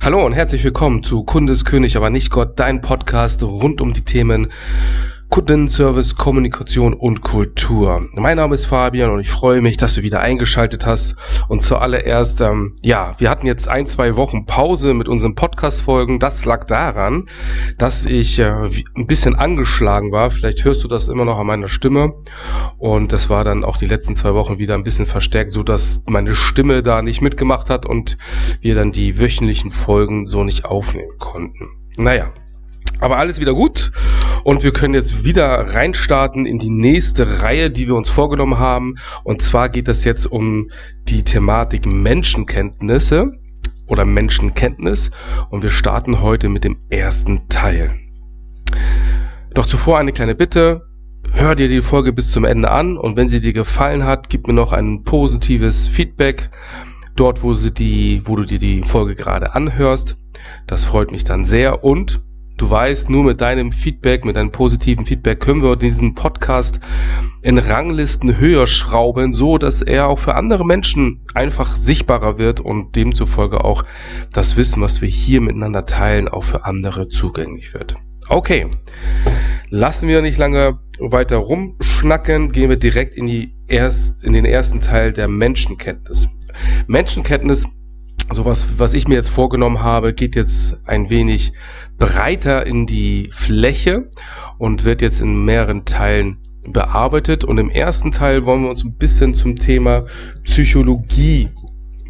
Hallo und herzlich willkommen zu Kundeskönig, aber nicht Gott, dein Podcast rund um die Themen Kundenservice, Kommunikation und Kultur. Mein Name ist Fabian und ich freue mich, dass du wieder eingeschaltet hast. Und zuallererst, ähm, ja, wir hatten jetzt ein, zwei Wochen Pause mit unseren Podcast-Folgen. Das lag daran, dass ich äh, ein bisschen angeschlagen war. Vielleicht hörst du das immer noch an meiner Stimme. Und das war dann auch die letzten zwei Wochen wieder ein bisschen verstärkt, so dass meine Stimme da nicht mitgemacht hat und wir dann die wöchentlichen Folgen so nicht aufnehmen konnten. Naja, aber alles wieder gut und wir können jetzt wieder reinstarten in die nächste Reihe, die wir uns vorgenommen haben. Und zwar geht es jetzt um die Thematik Menschenkenntnisse oder Menschenkenntnis und wir starten heute mit dem ersten Teil. Doch zuvor eine kleine Bitte. Hör dir die Folge bis zum Ende an und wenn sie dir gefallen hat, gib mir noch ein positives Feedback dort, wo, sie die, wo du dir die Folge gerade anhörst. Das freut mich dann sehr und Du weißt, nur mit deinem Feedback, mit deinem positiven Feedback können wir diesen Podcast in Ranglisten höher schrauben, so dass er auch für andere Menschen einfach sichtbarer wird und demzufolge auch das Wissen, was wir hier miteinander teilen, auch für andere zugänglich wird. Okay, lassen wir nicht lange weiter rumschnacken, gehen wir direkt in, die erst, in den ersten Teil der Menschenkenntnis. Menschenkenntnis, sowas, was ich mir jetzt vorgenommen habe, geht jetzt ein wenig breiter in die Fläche und wird jetzt in mehreren Teilen bearbeitet. Und im ersten Teil wollen wir uns ein bisschen zum Thema Psychologie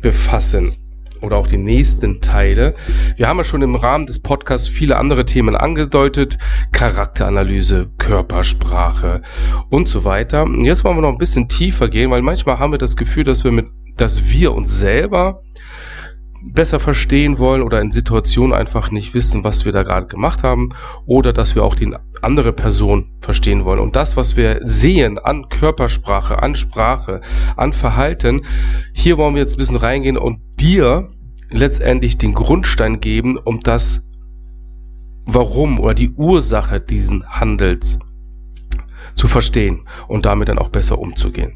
befassen oder auch die nächsten Teile. Wir haben ja schon im Rahmen des Podcasts viele andere Themen angedeutet. Charakteranalyse, Körpersprache und so weiter. Und jetzt wollen wir noch ein bisschen tiefer gehen, weil manchmal haben wir das Gefühl, dass wir mit, dass wir uns selber besser verstehen wollen oder in Situationen einfach nicht wissen, was wir da gerade gemacht haben oder dass wir auch die andere Person verstehen wollen. Und das, was wir sehen an Körpersprache, an Sprache, an Verhalten, hier wollen wir jetzt ein bisschen reingehen und dir letztendlich den Grundstein geben, um das Warum oder die Ursache diesen Handels zu verstehen und damit dann auch besser umzugehen.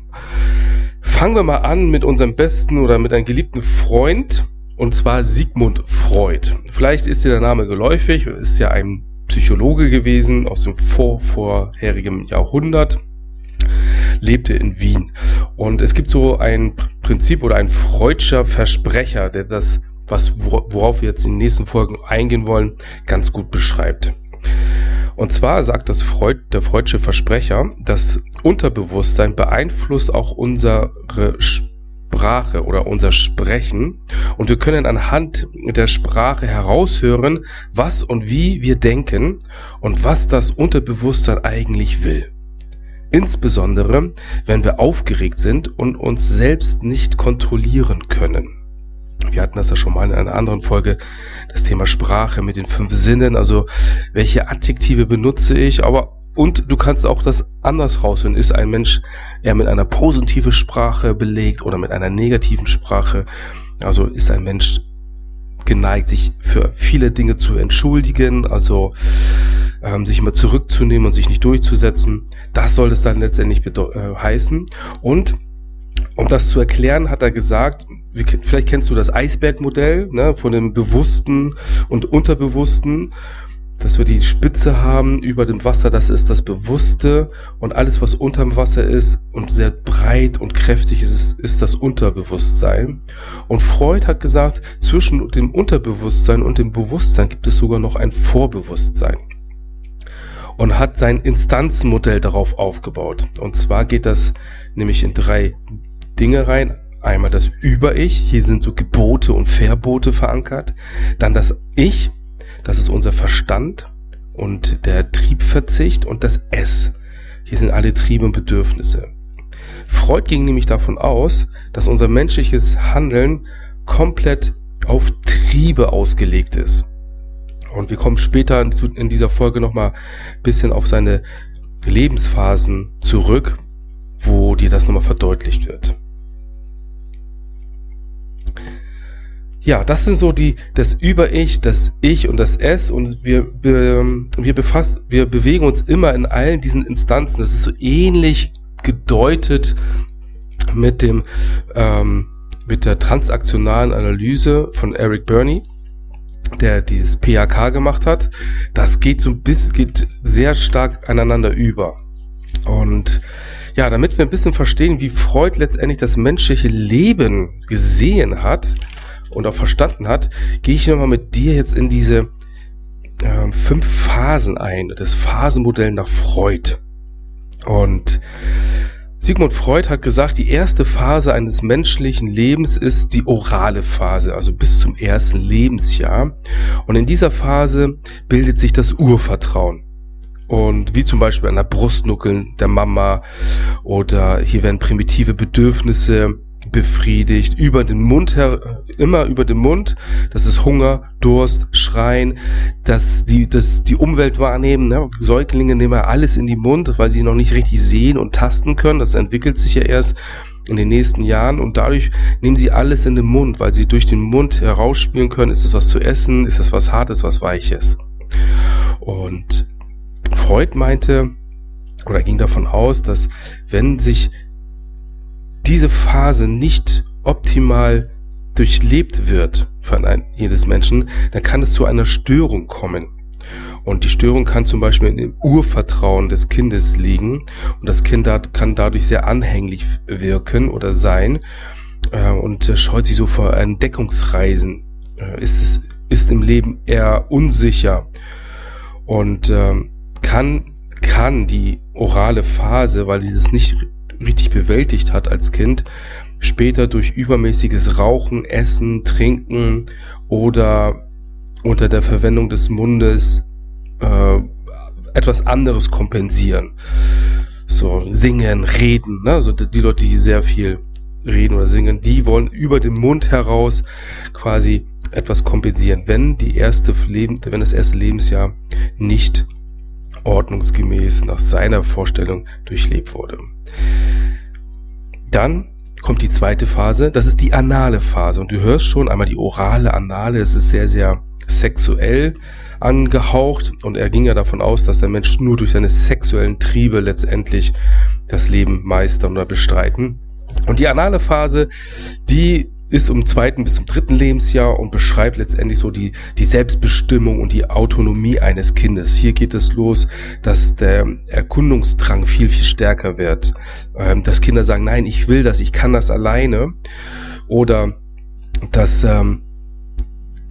Fangen wir mal an mit unserem besten oder mit einem geliebten Freund, und zwar Sigmund Freud. Vielleicht ist dir der Name geläufig, ist ja ein Psychologe gewesen aus dem vor vorherigen Jahrhundert, lebte in Wien. Und es gibt so ein Prinzip oder ein Freudscher Versprecher, der das, was, worauf wir jetzt in den nächsten Folgen eingehen wollen, ganz gut beschreibt. Und zwar sagt das Freud, der Freudsche Versprecher, das Unterbewusstsein beeinflusst auch unsere Sprache oder unser Sprechen und wir können anhand der Sprache heraushören, was und wie wir denken und was das Unterbewusstsein eigentlich will. Insbesondere, wenn wir aufgeregt sind und uns selbst nicht kontrollieren können. Wir hatten das ja schon mal in einer anderen Folge, das Thema Sprache mit den fünf Sinnen, also welche Adjektive benutze ich, aber und du kannst auch das anders raushören. Ist ein Mensch eher mit einer positiven Sprache belegt oder mit einer negativen Sprache? Also ist ein Mensch geneigt, sich für viele Dinge zu entschuldigen, also ähm, sich immer zurückzunehmen und sich nicht durchzusetzen. Das soll es dann letztendlich äh, heißen. Und um das zu erklären, hat er gesagt, vielleicht kennst du das Eisbergmodell ne, von dem Bewussten und Unterbewussten dass wir die Spitze haben über dem Wasser, das ist das Bewusste und alles, was unterm Wasser ist und sehr breit und kräftig ist, ist das Unterbewusstsein. Und Freud hat gesagt, zwischen dem Unterbewusstsein und dem Bewusstsein gibt es sogar noch ein Vorbewusstsein. Und hat sein Instanzenmodell darauf aufgebaut. Und zwar geht das nämlich in drei Dinge rein. Einmal das Über-Ich, hier sind so Gebote und Verbote verankert. Dann das Ich, das ist unser Verstand und der Triebverzicht und das S. Hier sind alle Triebe und Bedürfnisse. Freud ging nämlich davon aus, dass unser menschliches Handeln komplett auf Triebe ausgelegt ist. Und wir kommen später in dieser Folge nochmal ein bisschen auf seine Lebensphasen zurück, wo dir das nochmal verdeutlicht wird. Ja, das sind so die, das Über-Ich, das Ich und das Es und wir, wir, befassen, wir bewegen uns immer in allen diesen Instanzen. Das ist so ähnlich gedeutet mit dem, ähm, mit der transaktionalen Analyse von Eric Burney. der dieses PHK gemacht hat, das geht so ein bisschen, geht sehr stark aneinander über. Und ja, damit wir ein bisschen verstehen, wie Freud letztendlich das menschliche Leben gesehen hat und auch verstanden hat, gehe ich nochmal mit dir jetzt in diese äh, fünf Phasen ein, das Phasenmodell nach Freud. Und Sigmund Freud hat gesagt, die erste Phase eines menschlichen Lebens ist die orale Phase, also bis zum ersten Lebensjahr. Und in dieser Phase bildet sich das Urvertrauen. Und wie zum Beispiel an der Brustnuckeln der Mama oder hier werden primitive Bedürfnisse befriedigt, über den Mund her, immer über den Mund. Das ist Hunger, Durst, Schreien, dass die, dass die Umwelt wahrnehmen. Ne? Säuglinge nehmen ja alles in die Mund, weil sie noch nicht richtig sehen und tasten können. Das entwickelt sich ja erst in den nächsten Jahren und dadurch nehmen sie alles in den Mund, weil sie durch den Mund herausspielen können, ist es was zu essen, ist es was Hartes, was Weiches. Und Freud meinte oder ging davon aus, dass wenn sich diese Phase nicht optimal durchlebt wird von ein, jedes Menschen, dann kann es zu einer Störung kommen. Und die Störung kann zum Beispiel im Urvertrauen des Kindes liegen. Und das Kind kann dadurch sehr anhänglich wirken oder sein äh, und scheut sich so vor Entdeckungsreisen. Äh, ist, ist im Leben eher unsicher und ähm, kann, kann die orale Phase, weil dieses nicht richtig bewältigt hat als Kind, später durch übermäßiges Rauchen, Essen, Trinken oder unter der Verwendung des Mundes äh, etwas anderes kompensieren. So singen, reden, ne? also die Leute, die sehr viel reden oder singen, die wollen über den Mund heraus quasi etwas kompensieren, wenn die erste Leben, wenn das erste Lebensjahr nicht ordnungsgemäß nach seiner Vorstellung durchlebt wurde. Dann kommt die zweite Phase, das ist die anale Phase. Und du hörst schon einmal die orale Anale, das ist sehr, sehr sexuell angehaucht. Und er ging ja davon aus, dass der Mensch nur durch seine sexuellen Triebe letztendlich das Leben meistern oder bestreiten. Und die anale Phase, die ist im zweiten bis zum dritten Lebensjahr und beschreibt letztendlich so die, die Selbstbestimmung und die Autonomie eines Kindes. Hier geht es los, dass der Erkundungsdrang viel, viel stärker wird. Ähm, dass Kinder sagen, nein, ich will das, ich kann das alleine. Oder dass ähm,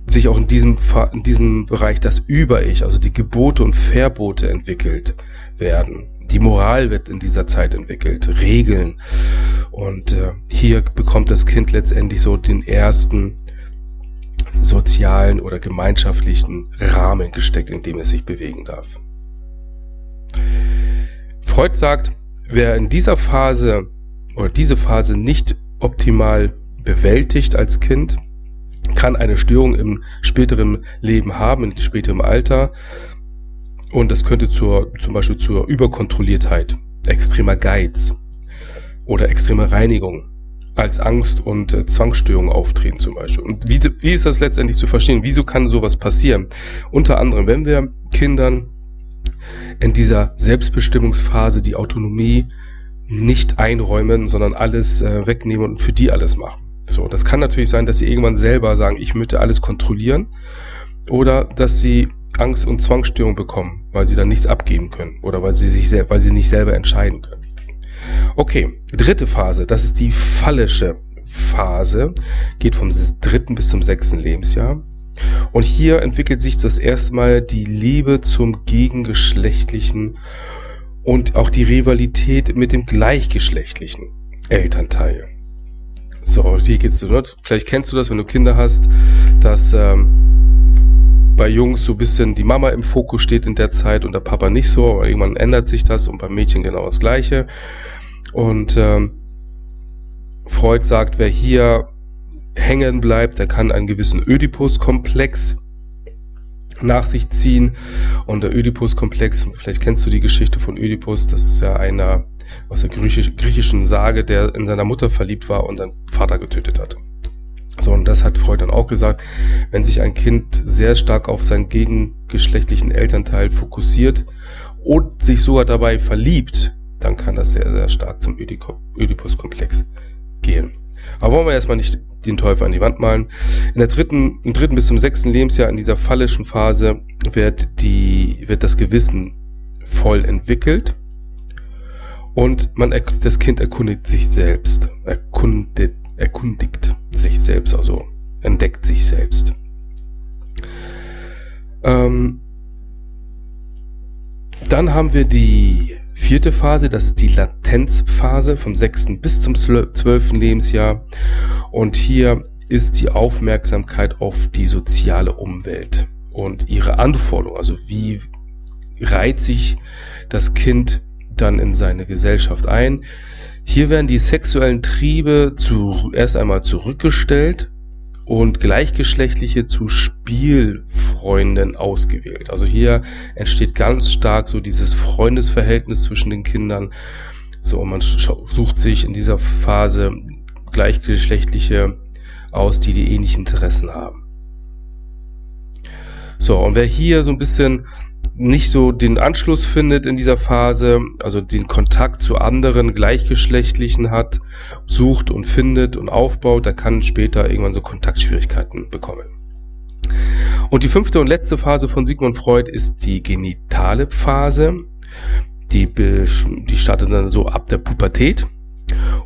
sich auch in diesem, in diesem Bereich das Über-Ich, also die Gebote und Verbote entwickelt werden. Die Moral wird in dieser Zeit entwickelt, Regeln. Und äh, hier bekommt das Kind letztendlich so den ersten sozialen oder gemeinschaftlichen Rahmen gesteckt, in dem es sich bewegen darf. Freud sagt, wer in dieser Phase oder diese Phase nicht optimal bewältigt als Kind, kann eine Störung im späteren Leben haben, im späteren Alter, und das könnte zur, zum Beispiel zur Überkontrolliertheit, extremer Geiz oder extremer Reinigung als Angst und äh, Zwangsstörung auftreten zum Beispiel. Und wie, wie ist das letztendlich zu verstehen? Wieso kann sowas passieren? Unter anderem, wenn wir Kindern in dieser Selbstbestimmungsphase die Autonomie nicht einräumen, sondern alles äh, wegnehmen und für die alles machen. So, das kann natürlich sein, dass sie irgendwann selber sagen, ich möchte alles kontrollieren oder dass sie Angst- und Zwangsstörung bekommen, weil sie dann nichts abgeben können oder weil sie sich weil sie nicht selber entscheiden können. Okay, dritte Phase, das ist die phallische Phase, geht vom dritten bis zum sechsten Lebensjahr. Und hier entwickelt sich das erste Mal die Liebe zum gegengeschlechtlichen und auch die Rivalität mit dem gleichgeschlechtlichen Elternteil. So, hier geht's so. Vielleicht kennst du das, wenn du Kinder hast, dass ähm, bei Jungs so ein bisschen die Mama im Fokus steht in der Zeit und der Papa nicht so. Aber irgendwann ändert sich das und beim Mädchen genau das Gleiche. Und ähm, Freud sagt, wer hier hängen bleibt, der kann einen gewissen Ödipus-Komplex nach sich ziehen. Und der Ödipus-Komplex, vielleicht kennst du die Geschichte von Ödipus, das ist ja einer aus der griechischen Sage, der in seiner Mutter verliebt war und seinen Vater getötet hat. So, und das hat Freud dann auch gesagt, wenn sich ein Kind sehr stark auf seinen gegengeschlechtlichen Elternteil fokussiert und sich sogar dabei verliebt, dann kann das sehr, sehr stark zum Ödipus-Komplex gehen. Aber wollen wir erstmal nicht den Teufel an die Wand malen. In der dritten, im dritten bis zum sechsten Lebensjahr in dieser phallischen Phase wird die, wird das Gewissen voll entwickelt und man, das Kind erkundigt sich selbst, erkundet, erkundigt sich selbst, also entdeckt sich selbst. Ähm, dann haben wir die vierte Phase, das ist die Latenzphase vom sechsten bis zum zwölften Lebensjahr. Und hier ist die Aufmerksamkeit auf die soziale Umwelt und ihre Anforderungen. Also wie reiht sich das Kind dann in seine Gesellschaft ein. Hier werden die sexuellen Triebe zu, erst einmal zurückgestellt und gleichgeschlechtliche zu Spielfreunden ausgewählt. Also hier entsteht ganz stark so dieses Freundesverhältnis zwischen den Kindern. So, man sucht sich in dieser Phase gleichgeschlechtliche aus, die die ähnlichen Interessen haben. So, und wer hier so ein bisschen nicht so den Anschluss findet in dieser Phase, also den Kontakt zu anderen Gleichgeschlechtlichen hat, sucht und findet und aufbaut, der kann später irgendwann so Kontaktschwierigkeiten bekommen. Und die fünfte und letzte Phase von Sigmund Freud ist die genitale Phase. Die, die startet dann so ab der Pubertät.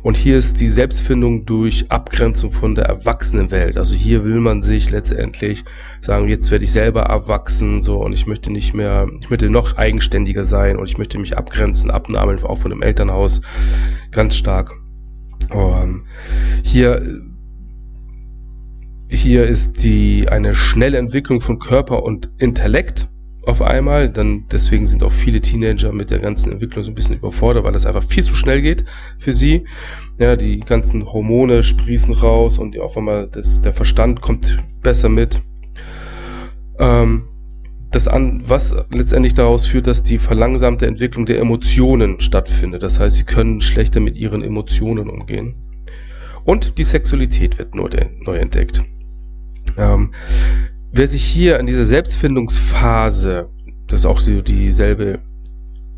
Und hier ist die Selbstfindung durch Abgrenzung von der Erwachsenenwelt. Also hier will man sich letztendlich sagen, jetzt werde ich selber erwachsen, so, und ich möchte nicht mehr, ich möchte noch eigenständiger sein und ich möchte mich abgrenzen, abnabeln, auch von dem Elternhaus, ganz stark. Um, hier, hier ist die, eine schnelle Entwicklung von Körper und Intellekt auf einmal. Dann deswegen sind auch viele Teenager mit der ganzen Entwicklung so ein bisschen überfordert, weil das einfach viel zu schnell geht für sie. Ja, die ganzen Hormone sprießen raus und auf einmal das, der Verstand kommt besser mit. Ähm, das an, was letztendlich daraus führt, dass die verlangsamte Entwicklung der Emotionen stattfindet. Das heißt, sie können schlechter mit ihren Emotionen umgehen. Und die Sexualität wird neu, entdeckt. Ähm, wer sich hier in dieser Selbstfindungsphase, das ist auch so dieselbe,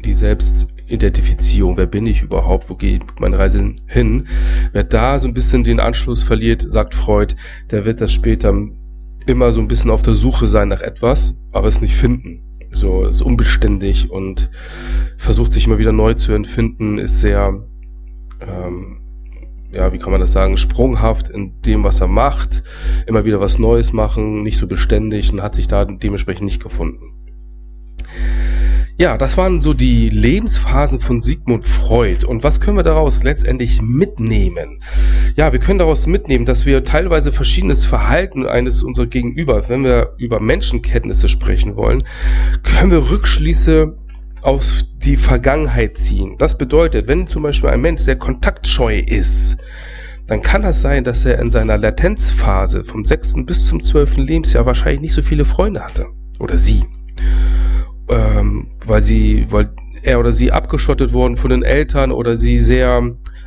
die Selbstidentifizierung, wer bin ich überhaupt, wo geht meine Reise hin, wer da so ein bisschen den Anschluss verliert, sagt Freud, der wird das später immer so ein bisschen auf der Suche sein nach etwas, aber es nicht finden. So ist unbeständig und versucht sich immer wieder neu zu empfinden, ist sehr ähm, ja, wie kann man das sagen, sprunghaft in dem, was er macht, immer wieder was Neues machen, nicht so beständig und hat sich da dementsprechend nicht gefunden. Ja, das waren so die Lebensphasen von Sigmund Freud. Und was können wir daraus letztendlich mitnehmen? Ja, wir können daraus mitnehmen, dass wir teilweise verschiedenes Verhalten eines unserer Gegenüber, wenn wir über Menschenkenntnisse sprechen wollen, können wir Rückschlüsse auf die Vergangenheit ziehen. Das bedeutet, wenn zum Beispiel ein Mensch sehr kontaktscheu ist, dann kann das sein, dass er in seiner Latenzphase vom 6. bis zum 12. Lebensjahr wahrscheinlich nicht so viele Freunde hatte. Oder sie. Ähm, weil sie, weil er oder sie abgeschottet wurden von den Eltern oder sie sehr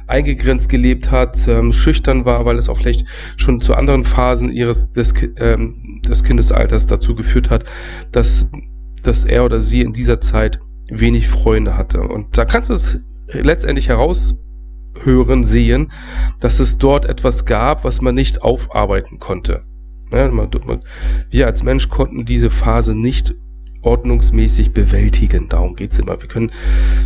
eingegrenzt gelebt hat, ähm, schüchtern war, weil es auch vielleicht schon zu anderen Phasen ihres des, ähm, des Kindesalters dazu geführt hat, dass, dass er oder sie in dieser Zeit wenig Freunde hatte. Und da kannst du es letztendlich heraushören, sehen, dass es dort etwas gab, was man nicht aufarbeiten konnte. Man, wir als Mensch konnten diese Phase nicht ordnungsmäßig bewältigen. Darum geht's immer. Wir können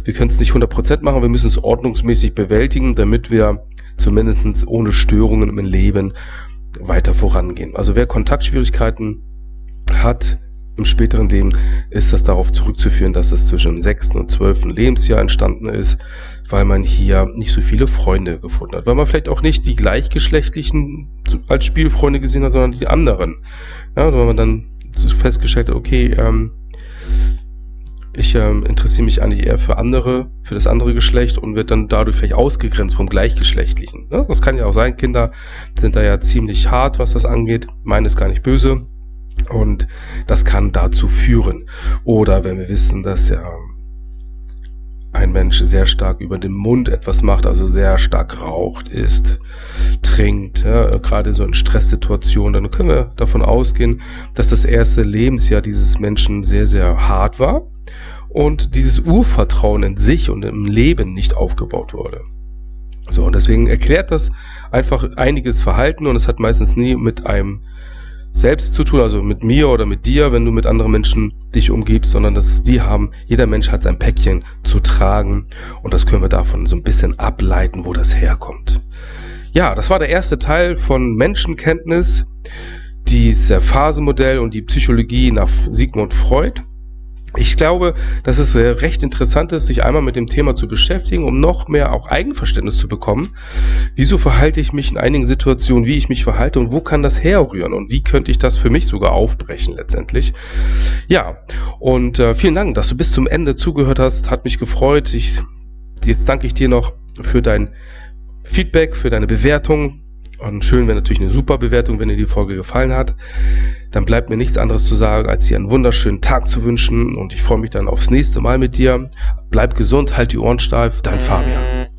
wir es nicht 100% machen, wir müssen es ordnungsmäßig bewältigen, damit wir zumindest ohne Störungen im Leben weiter vorangehen. Also wer Kontaktschwierigkeiten hat, im späteren Leben ist das darauf zurückzuführen, dass es zwischen dem sechsten und zwölften Lebensjahr entstanden ist, weil man hier nicht so viele Freunde gefunden hat. Weil man vielleicht auch nicht die gleichgeschlechtlichen als Spielfreunde gesehen hat, sondern die anderen. Ja, weil man dann festgestellt hat, okay, ähm, ich ähm, interessiere mich eigentlich eher für andere, für das andere Geschlecht und wird dann dadurch vielleicht ausgegrenzt vom Gleichgeschlechtlichen. Ja, das kann ja auch sein, Kinder sind da ja ziemlich hart, was das angeht. Meine ist gar nicht böse. Und das kann dazu führen. Oder wenn wir wissen, dass ja ein Mensch sehr stark über den Mund etwas macht, also sehr stark raucht, isst, trinkt, ja, gerade so in Stresssituationen, dann können wir davon ausgehen, dass das erste Lebensjahr dieses Menschen sehr, sehr hart war und dieses Urvertrauen in sich und im Leben nicht aufgebaut wurde. So, und deswegen erklärt das einfach einiges Verhalten und es hat meistens nie mit einem selbst zu tun, also mit mir oder mit dir, wenn du mit anderen Menschen dich umgibst, sondern dass es die haben. Jeder Mensch hat sein Päckchen zu tragen und das können wir davon so ein bisschen ableiten, wo das herkommt. Ja, das war der erste Teil von Menschenkenntnis, dieses Phasenmodell und die Psychologie nach Sigmund Freud. Ich glaube, dass es recht interessant ist, sich einmal mit dem Thema zu beschäftigen, um noch mehr auch Eigenverständnis zu bekommen. Wieso verhalte ich mich in einigen Situationen, wie ich mich verhalte und wo kann das herrühren und wie könnte ich das für mich sogar aufbrechen letztendlich. Ja, und äh, vielen Dank, dass du bis zum Ende zugehört hast. Hat mich gefreut. Ich, jetzt danke ich dir noch für dein Feedback, für deine Bewertung. Und schön wäre natürlich eine super Bewertung, wenn dir die Folge gefallen hat. Dann bleibt mir nichts anderes zu sagen, als dir einen wunderschönen Tag zu wünschen. Und ich freue mich dann aufs nächste Mal mit dir. Bleib gesund, halt die Ohren steif. Dein Fabian.